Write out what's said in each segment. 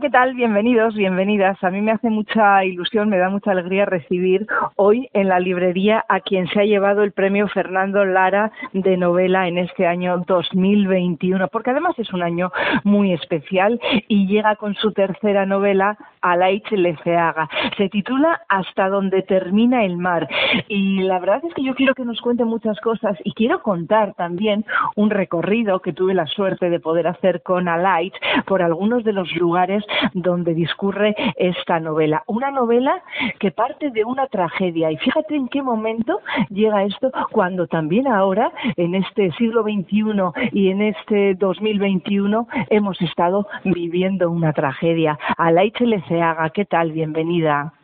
¿Qué tal? Bienvenidos, bienvenidas. A mí me hace mucha ilusión, me da mucha alegría recibir hoy en la librería a quien se ha llevado el premio Fernando Lara de novela en este año 2021, porque además es un año muy especial y llega con su tercera novela, Alaich Leceaga. Se titula Hasta donde termina el mar. Y la verdad es que yo quiero que nos cuente muchas cosas y quiero contar también un recorrido que tuve la suerte de poder hacer con Alaich por algunos de los lugares donde discurre esta novela. Una novela que parte de una tragedia. Y fíjate en qué momento llega esto cuando también ahora, en este siglo XXI y en este 2021, hemos estado viviendo una tragedia. Alaiche Leceaga, ¿qué tal? Bienvenida.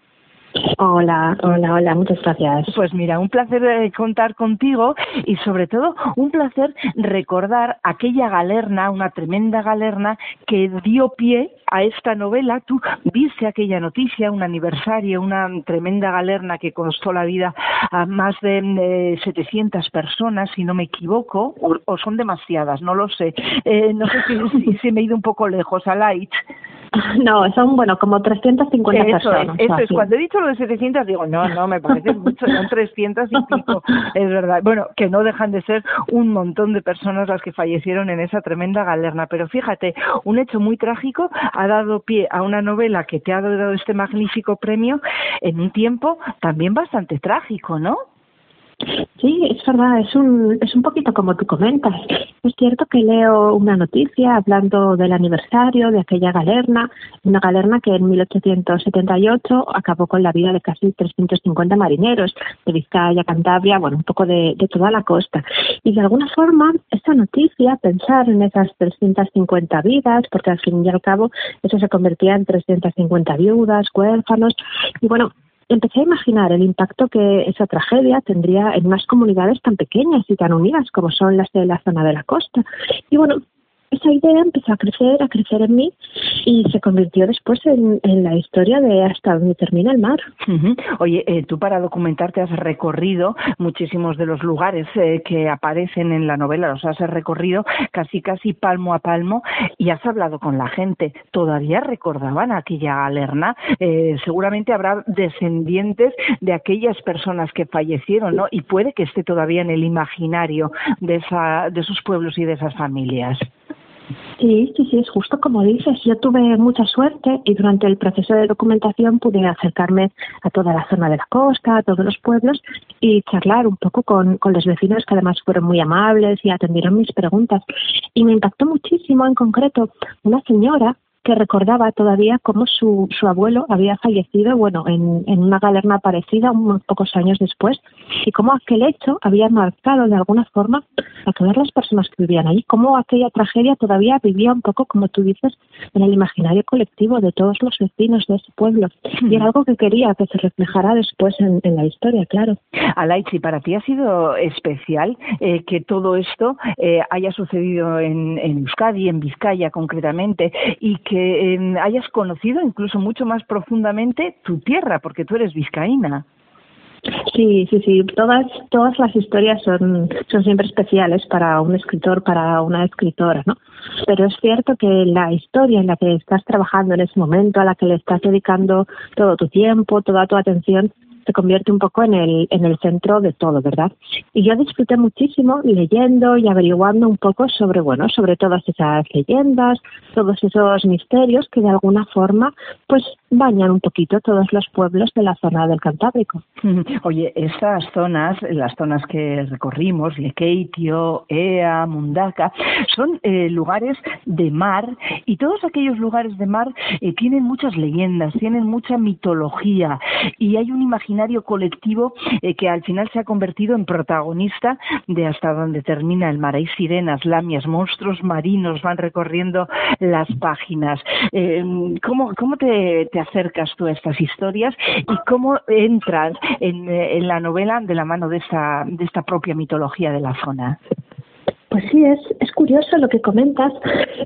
Hola, hola, hola, muchas gracias. Pues mira, un placer eh, contar contigo y sobre todo un placer recordar aquella galerna, una tremenda galerna que dio pie a esta novela. Tú viste aquella noticia, un aniversario, una tremenda galerna que costó la vida a más de 700 personas, si no me equivoco, o, son demasiadas, no lo sé. Eh, no sé si, si, me he ido un poco lejos a Light. No, son, bueno, como 350 personas. eso es, cuando he dicho lo de 700 digo, no, no, me parece mucho, son 300 y pico, es verdad. Bueno, que no dejan de ser un montón de personas las que fallecieron en esa tremenda galerna, pero fíjate, un hecho muy trágico ha dado pie a una novela que te ha dado este magnífico premio en un tiempo también bastante trágico, ¿no? Sí, es verdad, es un, es un poquito como tú comentas. Es cierto que leo una noticia hablando del aniversario de aquella galerna, una galerna que en 1878 acabó con la vida de casi 350 marineros de Vizcaya, Cantabria, bueno, un poco de, de toda la costa. Y de alguna forma, esta noticia, pensar en esas 350 vidas, porque al fin y al cabo eso se convertía en 350 viudas, huérfanos, y bueno, empecé a imaginar el impacto que esa tragedia tendría en unas comunidades tan pequeñas y tan unidas como son las de la zona de la costa. Y bueno, esa idea empezó a crecer, a crecer en mí y se convirtió después en, la historia de hasta donde termina el mar. Oye, eh, tú para documentarte has recorrido muchísimos de los lugares eh, que aparecen en la novela, los has recorrido casi casi palmo a palmo y has hablado con la gente. ¿Todavía recordaban aquella galerna? Eh, seguramente habrá descendientes de aquellas personas que fallecieron, ¿no? Y puede que esté todavía en el imaginario de, esa, de esos pueblos y de esas familias. Sí, sí, sí, es justo como dices. Yo tuve mucha suerte y durante el proceso de documentación pude acercarme a toda la zona de la costa, a todos los pueblos y charlar un poco con, los vecinos que además fueron muy amables y atendieron mis preguntas. Y me impactó muchísimo en concreto una señora que recordaba todavía cómo su, su abuelo había fallecido, bueno, en, en una galerna parecida unos pocos años después, y cómo aquel hecho había marcado de alguna forma a todas las personas que vivían allí, cómo aquella tragedia todavía vivía un poco, como tú dices, en el imaginario colectivo de todos los vecinos de ese pueblo. Y era algo que quería que se reflejara después en, la historia, claro. Alaichi, para ti ha sido especial eh, que todo esto eh, haya sucedido en, en Euskadi, en Vizcaya concretamente, y que em, hayas conocido incluso mucho más profundamente tu tierra, porque tú eres vizcaína. Sí, sí, sí. Todas, todas las historias son, son siempre especiales para un escritor, para una escritora, ¿no? Pero es cierto que la historia en la que estás trabajando en ese momento, a la que le estás dedicando todo tu tiempo, toda tu atención, se convierte un poco en el, en el centro de todo, ¿verdad? Y yo disfruté muchísimo leyendo y averiguando un poco sobre, bueno, sobre todas esas leyendas, todos esos misterios que de alguna forma, pues bañan un poquito todos los pueblos de la zona del Cantábrico. Oye, estas zonas, las zonas que recorrimos, Lekeitio, Ea, Mundaka, son eh, lugares de mar y todos aquellos lugares de mar eh, tienen muchas leyendas, tienen mucha mitología y hay un imaginario colectivo eh, que al final se ha convertido en protagonista de hasta donde termina el mar. Hay sirenas, lamias, monstruos marinos van recorriendo las páginas. Eh, ¿Cómo, cómo te, acercas tú a estas historias y cómo entras en, eh, en la novela de la mano de esta, de esta propia mitología de la zona? Pues sí, es, es curioso lo que comentas.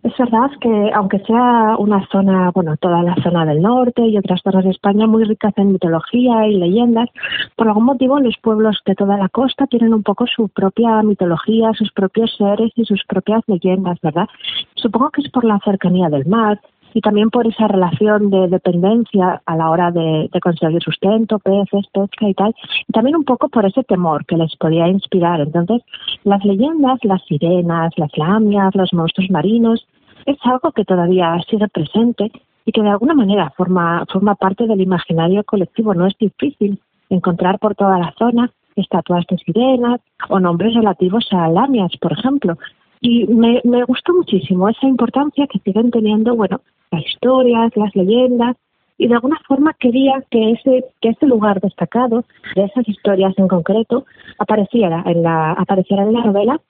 Es verdad que aunque sea una zona, bueno, toda la zona del norte y otras zonas de España muy ricas en mitología y leyendas, por algún motivo los pueblos de toda la costa tienen un poco su propia mitología, sus propios seres y sus propias leyendas, ¿verdad? Supongo que es por la cercanía del mar, y también por esa relación de dependencia a la hora de, conseguir sustento, peces, pesca y tal, y también un poco por ese temor que les podía inspirar. Entonces, las leyendas, las sirenas, las lamias, los monstruos marinos, es algo que todavía sigue presente y que de alguna manera forma, forma parte del imaginario colectivo. No es difícil encontrar por toda la zona estatuas de sirenas o nombres relativos a lamias, por ejemplo. Y me, me gustó muchísimo esa importancia que siguen teniendo, bueno, las historias, las leyendas, y de alguna forma quería que ese, que ese lugar destacado, de esas historias en concreto, apareciera en la, apareciera en la novela.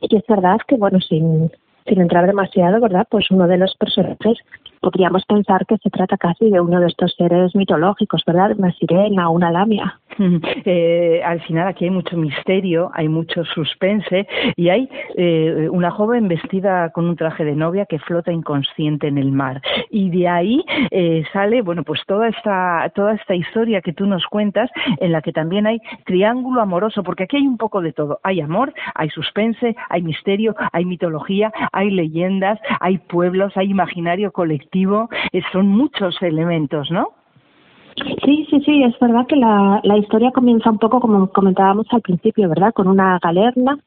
Y es verdad que, bueno, sin, sin entrar demasiado, ¿verdad? Pues uno de los personajes podríamos pensar que se trata casi de uno de estos seres mitológicos, ¿verdad? Una sirena, una lamia. Eh, al final aquí hay mucho misterio, hay mucho suspense y hay eh, una joven vestida con un traje de novia que flota inconsciente en el mar y de ahí eh, sale, bueno, pues toda esta toda esta historia que tú nos cuentas en la que también hay triángulo amoroso, porque aquí hay un poco de todo, hay amor, hay suspense, hay misterio, hay mitología, hay leyendas, hay pueblos, hay imaginario colectivo, son muchos elementos, ¿no? Sí, sí, sí, es verdad que la, la historia comienza un poco como comentábamos al principio, ¿verdad? Con una galerna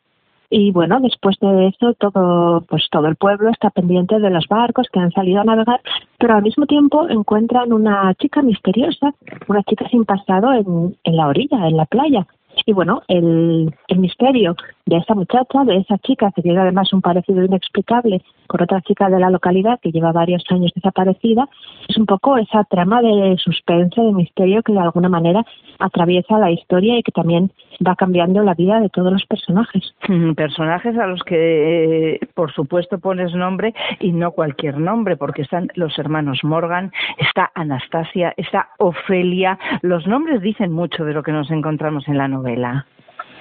y bueno, después de eso todo pues todo el pueblo está pendiente de los barcos que han salido a navegar, pero al mismo tiempo encuentran una chica misteriosa, una chica sin pasado en, en la orilla, en la playa. Y bueno, el, misterio de esa muchacha, de esa chica que tiene además un parecido inexplicable con otra chica de la localidad que lleva varios años desaparecida, es un poco esa trama de suspense, de misterio que de alguna manera atraviesa la historia y que también va cambiando la vida de todos los personajes. Personajes a los que, eh, por supuesto, pones nombre y no cualquier nombre, porque están los hermanos Morgan, está Anastasia, está Ofelia. Los nombres dicen mucho de lo que nos encontramos en la novela.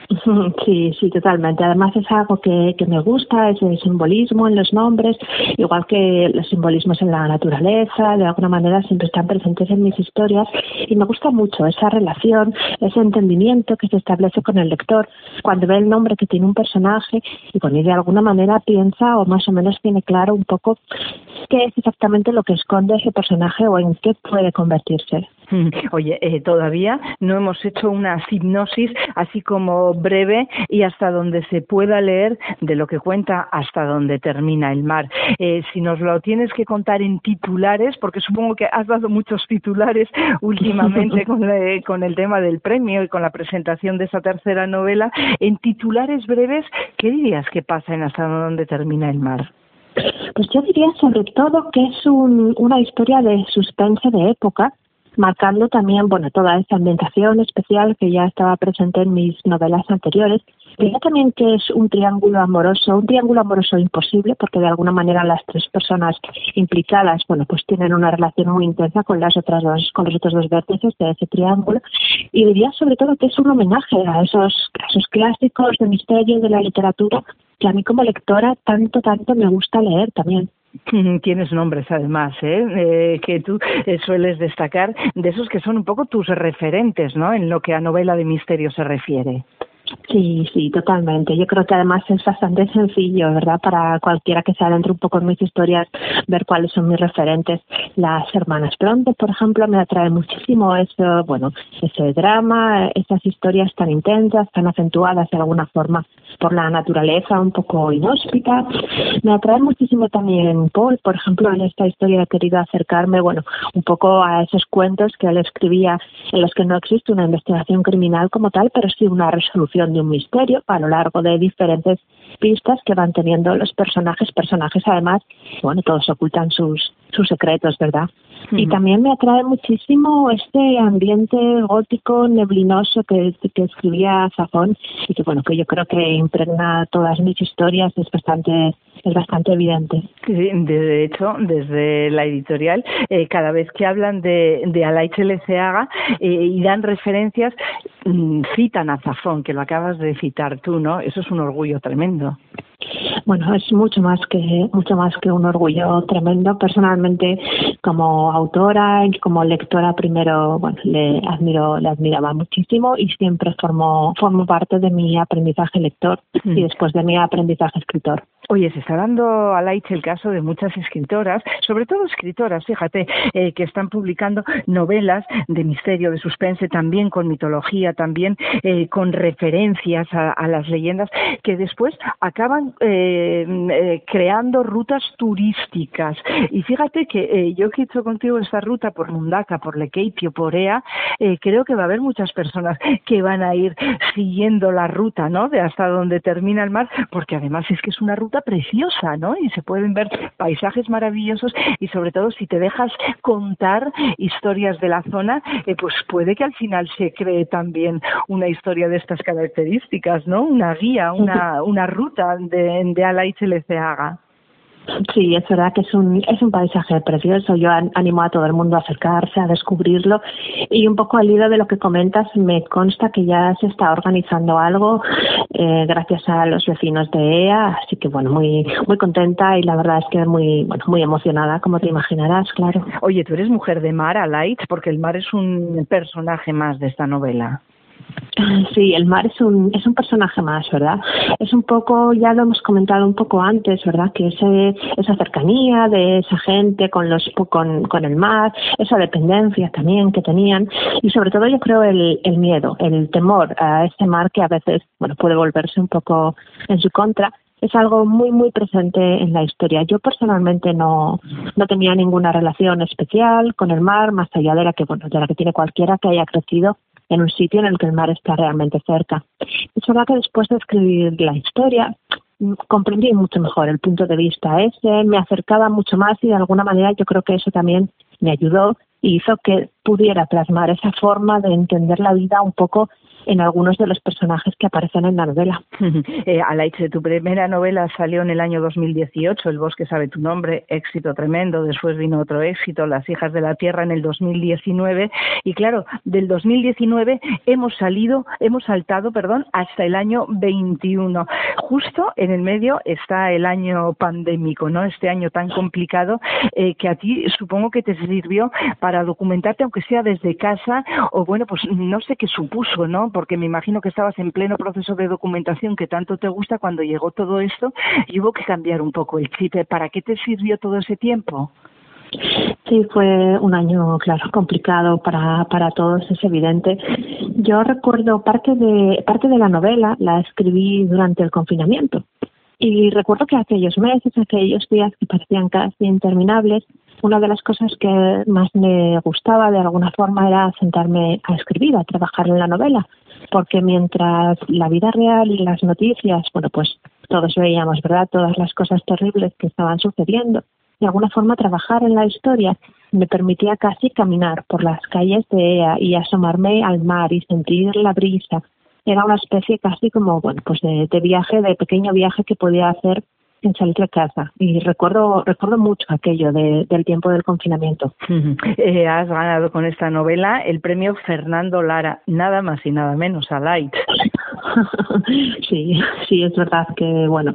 Sí, sí, totalmente. Además es algo que, que me gusta, es el simbolismo en los nombres, igual que los simbolismos en la naturaleza, de alguna manera siempre están presentes en mis historias y me gusta mucho esa relación, ese entendimiento que se establece con el lector cuando ve el nombre que tiene un personaje y con él de alguna manera piensa o más o menos tiene claro un poco qué es exactamente lo que esconde ese personaje o en qué puede convertirse. Oye, eh, todavía no hemos hecho una hipnosis así como breve y hasta donde se pueda leer de lo que cuenta hasta donde termina el mar. Eh, si nos lo tienes que contar en titulares, porque supongo que has dado muchos titulares últimamente con, con el tema del premio y con la presentación de esa tercera novela, en titulares breves, ¿qué dirías que pasa en hasta donde termina el mar? Pues yo diría sobre todo que es un, una historia de suspense de época marcando también, bueno, toda esa ambientación especial que ya estaba presente en mis novelas anteriores. Diría también que es un triángulo amoroso, un triángulo amoroso imposible, porque de alguna manera las tres personas implicadas, bueno, pues tienen una relación muy intensa con las otras dos, con los otros dos vértices de ese triángulo. Y diría sobre todo que es un homenaje a esos, a esos clásicos de misterio de la literatura que a mí como lectora tanto, tanto me gusta leer también. Tienes nombres además, ¿eh? ¿eh? que tú eh, sueles destacar de esos que son un poco tus referentes, ¿no? En lo que a novela de misterio se refiere. Sí, sí, totalmente. Yo creo que además es bastante sencillo, ¿verdad? Para cualquiera que se adentre un poco en mis historias, ver cuáles son mis referentes. Las hermanas Bronte, por ejemplo, me atrae muchísimo eso, bueno, ese drama, esas historias tan intensas, tan acentuadas de alguna forma por la naturaleza un poco inhóspita. Me atrae muchísimo también Paul, por ejemplo, en esta historia he querido acercarme, bueno, un poco a esos cuentos que él escribía en los que no existe una investigación criminal como tal, pero sí una resolución de un misterio a lo largo de diferentes pistas que van teniendo los personajes, personajes además, bueno, todos ocultan sus, sus secretos, ¿verdad? Y también me atrae muchísimo este ambiente gótico, neblinoso que, que escribía Zafón y que bueno, que yo creo que impregna todas mis historias, es bastante es bastante evidente. de hecho, desde la editorial, eh, cada vez que hablan de, de Alaich Leceaga eh, y dan referencias, mm, citan a Zafón, que lo acabas de citar tú, ¿no? Eso es un orgullo tremendo. Bueno, es mucho más que mucho más que un orgullo tremendo. Personalmente, como autora y como lectora, primero, bueno, le admiro, le admiraba muchísimo y siempre formó formó parte de mi aprendizaje lector y mm. después de mi aprendizaje escritor. Oye, se está dando a Light el caso de muchas escritoras, sobre todo escritoras, fíjate, eh, que están publicando novelas de misterio, de suspense, también con mitología, también eh, con referencias a, las leyendas, que después acaban eh, creando rutas turísticas. Y fíjate que yo que he hecho contigo esta ruta por Mundaka, por Lekeitio, por Ea, creo que va a haber muchas personas que van a ir siguiendo la ruta, ¿no? De hasta donde termina el mar, porque además es que es una ruta preciosa, ¿no? Y se pueden ver paisajes maravillosos y sobre todo si te dejas contar historias de la zona, eh, pues puede que al final se cree también una historia de estas características, ¿no? Una guía, una, una ruta de, de Ala y haga. Sí, es verdad que es un, es un paisaje precioso. Yo animo a todo el mundo a acercarse, a descubrirlo. Y un poco al hilo de lo que comentas, me consta que ya se está organizando algo eh, gracias a los vecinos de EA. Así que, bueno, muy, muy contenta y la verdad es que muy, bueno, muy emocionada, como te imaginarás, claro. Oye, tú eres mujer de mar, Light, porque el mar es un personaje más de esta novela. Sí, el mar es un, es un personaje más, ¿verdad? Es un poco, ya lo hemos comentado un poco antes, ¿verdad? Que ese, esa cercanía de esa gente con, los, con, con el mar, esa dependencia también que tenían y sobre todo yo creo el, el miedo, el temor a ese mar que a veces, bueno, puede volverse un poco en su contra es algo muy muy presente en la historia. Yo personalmente no, no tenía ninguna relación especial con el mar, más allá de la que bueno, de la que tiene cualquiera que haya crecido en un sitio en el que el mar está realmente cerca. Es verdad que después de escribir la historia mm, comprendí mucho mejor el punto de vista ese, me acercaba mucho más y de alguna manera yo creo que eso también me ayudó y hizo que pudiera plasmar esa forma de entender la vida un poco en algunos de los personajes que aparecen en la novela. eh, Alaiche, tu primera novela salió en el año 2018, El bosque sabe tu nombre, éxito tremendo, después vino otro éxito, Las hijas de la tierra en el 2019 y claro, del 2019 hemos salido, hemos saltado, perdón, hasta el año 21. Justo en el medio está el año pandémico, ¿no? Este año tan complicado eh, que a ti supongo que te sirvió para documentarte aunque sea desde casa o bueno, pues no sé qué supuso, ¿no? porque me imagino que estabas en pleno proceso de documentación que tanto te gusta cuando llegó todo esto y hubo que cambiar un poco el chip. ¿Para qué te sirvió todo ese tiempo? Sí, fue un año, claro, complicado para, para todos, es evidente. Yo recuerdo parte de, parte de la novela, la escribí durante el confinamiento. Y recuerdo que aquellos meses, aquellos días que parecían casi interminables, una de las cosas que más me gustaba de alguna forma era sentarme a escribir, a trabajar en la novela, porque mientras la vida real y las noticias, bueno, pues todos veíamos, ¿verdad?, todas las cosas terribles que estaban sucediendo, de alguna forma trabajar en la historia me permitía casi caminar por las calles de Ea y asomarme al mar y sentir la brisa. Era una especie casi como, bueno, pues de, de viaje, de pequeño viaje que podía hacer sin salir de casa y recuerdo recuerdo mucho aquello de, del tiempo del confinamiento. Eh, has ganado con esta novela el premio Fernando Lara, nada más y nada menos a Light. sí, sí, es verdad que bueno,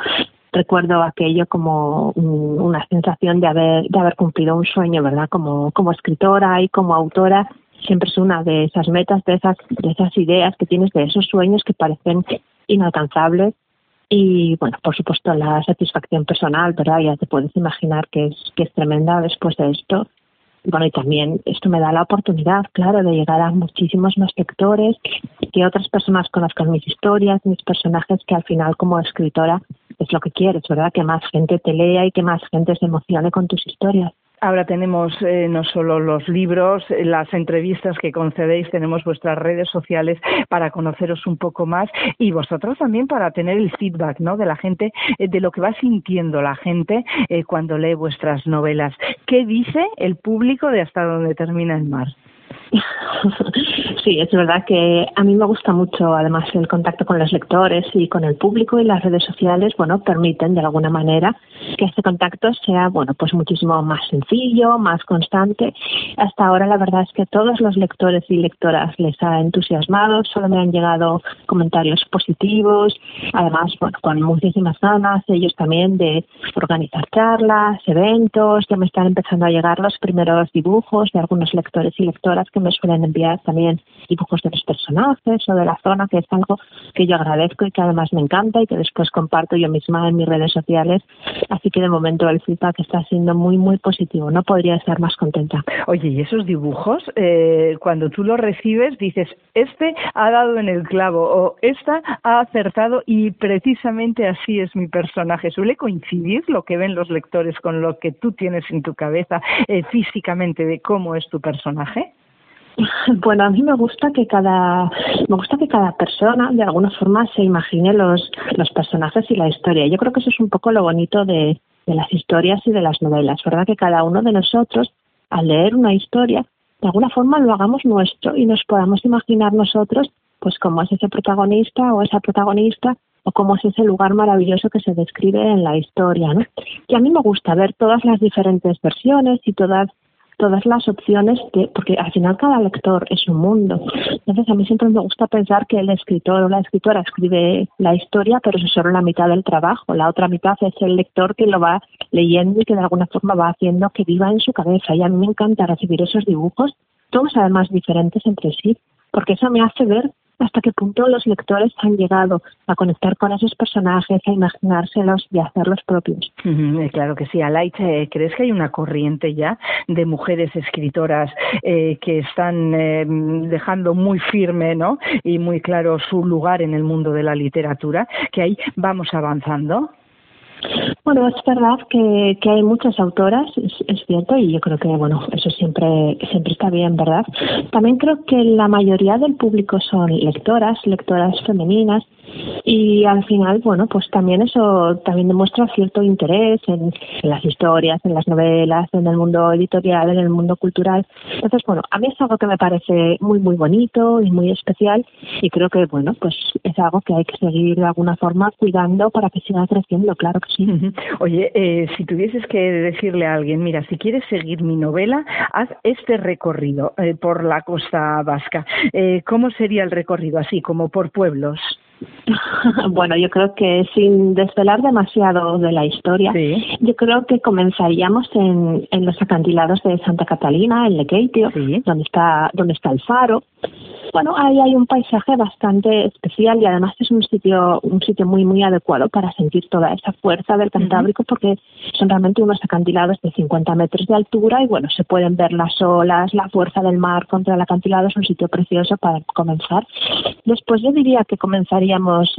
recuerdo aquello como una sensación de haber de haber cumplido un sueño, ¿verdad? Como como escritora y como autora siempre es una de esas metas, de esas de esas ideas que tienes, de esos sueños que parecen inalcanzables y bueno, por supuesto la satisfacción personal, ¿verdad? Ya te puedes imaginar que es, que es tremenda después de esto. Bueno, y también esto me da la oportunidad, claro, de llegar a muchísimos más lectores, que otras personas conozcan mis historias, mis personajes, que al final como escritora es lo que quieres, ¿verdad? Que más gente te lea y que más gente se emocione con tus historias. Ahora tenemos eh, no solo los libros, eh, las entrevistas que concedéis, tenemos vuestras redes sociales para conoceros un poco más y vosotros también para tener el feedback ¿no? de la gente, eh, de lo que va sintiendo la gente cuando lee vuestras novelas. ¿Qué dice el público de hasta donde termina el mar? Sí, es verdad que a mí me gusta mucho además el contacto con los lectores y con el público y las redes sociales, bueno, permiten de alguna manera que este contacto sea, bueno, pues muchísimo más sencillo, más constante. Hasta ahora la verdad es que a todos los lectores y lectoras les ha entusiasmado, solo me han llegado comentarios positivos, además, bueno, con muchísimas ganas ellos también de organizar charlas, eventos, ya me están empezando a llegar los primeros dibujos de algunos lectores y lectoras que me suelen enviar también dibujos de los personajes o de la zona, que es algo que yo agradezco y que además me encanta y que después comparto yo misma en mis redes sociales. Así que de momento el feedback está siendo muy, muy positivo. No podría estar más contenta. Oye, ¿y esos dibujos, eh, cuando tú los recibes, dices, este ha dado en el clavo o esta ha acertado y precisamente así es mi personaje? ¿Suele coincidir lo que ven los lectores con lo que tú tienes en tu cabeza eh, físicamente de cómo es tu personaje? Bueno, a mí me gusta que cada me gusta que cada persona de alguna forma se imagine los los personajes y la historia. Yo creo que eso es un poco lo bonito de, de las historias y de las novelas, ¿verdad? Que cada uno de nosotros al leer una historia de alguna forma lo hagamos nuestro y nos podamos imaginar nosotros pues cómo es ese protagonista o esa protagonista o cómo es ese lugar maravilloso que se describe en la historia, ¿no? Y a mí me gusta ver todas las diferentes versiones y todas todas las opciones, de, porque al final cada lector es un mundo. Entonces a mí siempre me gusta pensar que el escritor o la escritora escribe la historia, pero eso es solo la mitad del trabajo. La otra mitad es el lector que lo va leyendo y que de alguna forma va haciendo que viva en su cabeza. Y a mí me encanta recibir esos dibujos, todos además diferentes entre sí, porque eso me hace ver hasta qué punto los lectores han llegado a conectar con esos personajes, a imaginárselos y a hacerlos propios. Eh, claro que sí. Alaiche, ¿crees que hay una corriente ya de mujeres escritoras eh, que están eh, dejando muy firme ¿no? y muy claro su lugar en el mundo de la literatura? ¿Que ahí vamos avanzando? Bueno, es verdad que, que hay muchas autoras, es, cierto, y yo creo que, bueno, eso siempre, siempre está bien, ¿verdad? También creo que la mayoría del público son lectoras, lectoras femeninas, y al final, bueno, pues también eso también demuestra cierto interés en, las historias, en las novelas, en el mundo editorial, en el mundo cultural. Entonces, bueno, a mí es algo que me parece muy, muy bonito y muy especial y creo que, bueno, pues es algo que hay que seguir de alguna forma cuidando para que siga creciendo, claro que sí. Oye, eh, si tuvieses que decirle a alguien, mira, si quieres seguir mi novela, haz este recorrido eh, por la costa vasca. Eh, ¿Cómo sería el recorrido? Así, como por pueblos. Bueno, yo creo que sin desvelar demasiado de la historia, yo creo que comenzaríamos en, en los acantilados de Santa Catalina, en Lequeitio, donde está donde está el faro. Bueno, ahí hay un paisaje bastante especial y además es un sitio un sitio muy muy adecuado para sentir toda esa fuerza del Cantábrico porque son realmente unos acantilados de 50 metros de altura y bueno, se pueden ver las olas, la fuerza del mar contra el acantilado, es un sitio precioso para comenzar. Después yo diría que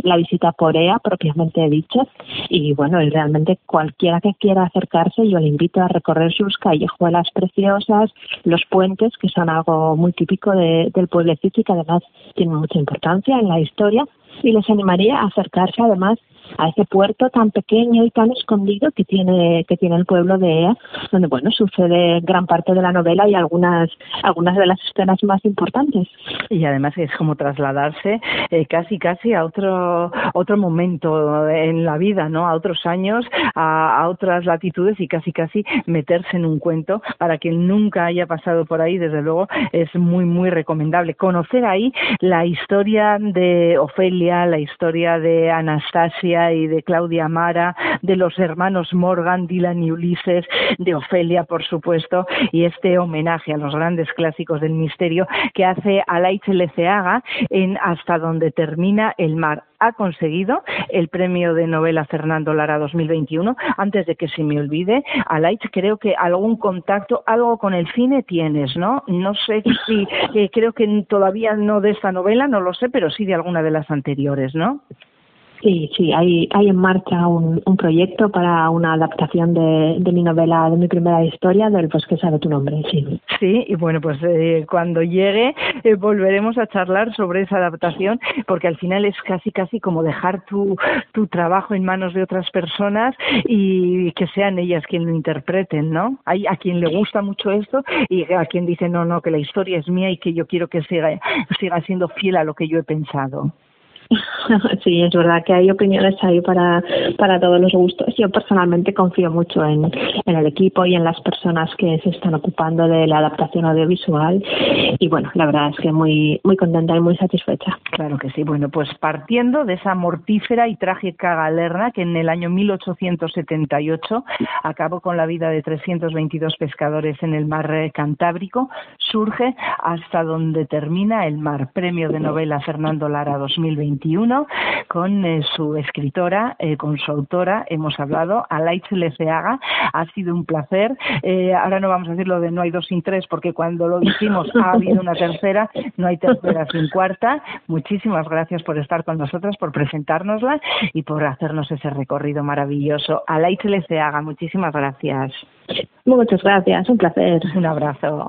la visita por EA propiamente dicha y bueno, y realmente cualquiera que quiera acercarse yo le invito a recorrer sus callejuelas preciosas, los puentes que son algo muy típico de, del pueblecito que además tiene mucha importancia en la historia y les animaría a acercarse además a ese puerto tan pequeño y tan escondido que tiene que tiene el pueblo de Ea, donde bueno sucede gran parte de la novela y algunas algunas de las escenas más importantes. Y además es como trasladarse eh, casi casi a otro otro momento en la vida, ¿no? A otros años, a, a, otras latitudes y casi casi meterse en un cuento para quien nunca haya pasado por ahí, desde luego es muy muy recomendable conocer ahí la historia de Ofelia, la historia de Anastasia y de Claudia Mara, de los hermanos Morgan, Dylan y Ulises, de Ofelia, por supuesto, y este homenaje a los grandes clásicos del misterio que hace Alaitz Leceaga en Hasta donde termina el mar ha conseguido el premio de novela Fernando Lara 2021. Antes de que se me olvide, Alaitz, creo que algún contacto, algo con el cine tienes, ¿no? No sé si, eh, creo que todavía no de esta novela, no lo sé, pero sí de alguna de las anteriores, ¿no? Sí, sí, hay, hay en marcha un, proyecto para una adaptación de, de, mi novela, de mi primera historia, del Pues que sabe tu nombre, sí. Sí, y bueno, pues eh, cuando llegue eh, volveremos a charlar sobre esa adaptación, porque al final es casi, casi como dejar tu, tu trabajo en manos de otras personas y que sean ellas quien lo interpreten, ¿no? Hay a quien le gusta mucho esto y a quien dice, no, no, que la historia es mía y que yo quiero que siga, siga siendo fiel a lo que yo he pensado. Sí, es verdad que hay opiniones ahí para, para todos los gustos. Yo personalmente confío mucho en, en el equipo y en las personas que se están ocupando de la adaptación audiovisual y bueno, la verdad es que muy, muy contenta y muy satisfecha. Claro que sí. Bueno, pues partiendo de esa mortífera y trágica galerna que en el año 1878 acabó con la vida de 322 pescadores en el mar Cantábrico, surge hasta donde termina el mar. Premio de novela Fernando Lara 2020 con eh, su escritora, eh, con su autora, hemos hablado, Alaitz Leceaga. Ha sido un placer. Eh, ahora no vamos a decir lo de no hay dos sin tres, porque cuando lo dijimos ha habido una tercera, no hay tercera sin cuarta. Muchísimas gracias por estar con nosotros, por presentárnosla y por hacernos ese recorrido maravilloso. Alaitz Leceaga, muchísimas gracias. Muchas gracias, un placer. Un abrazo.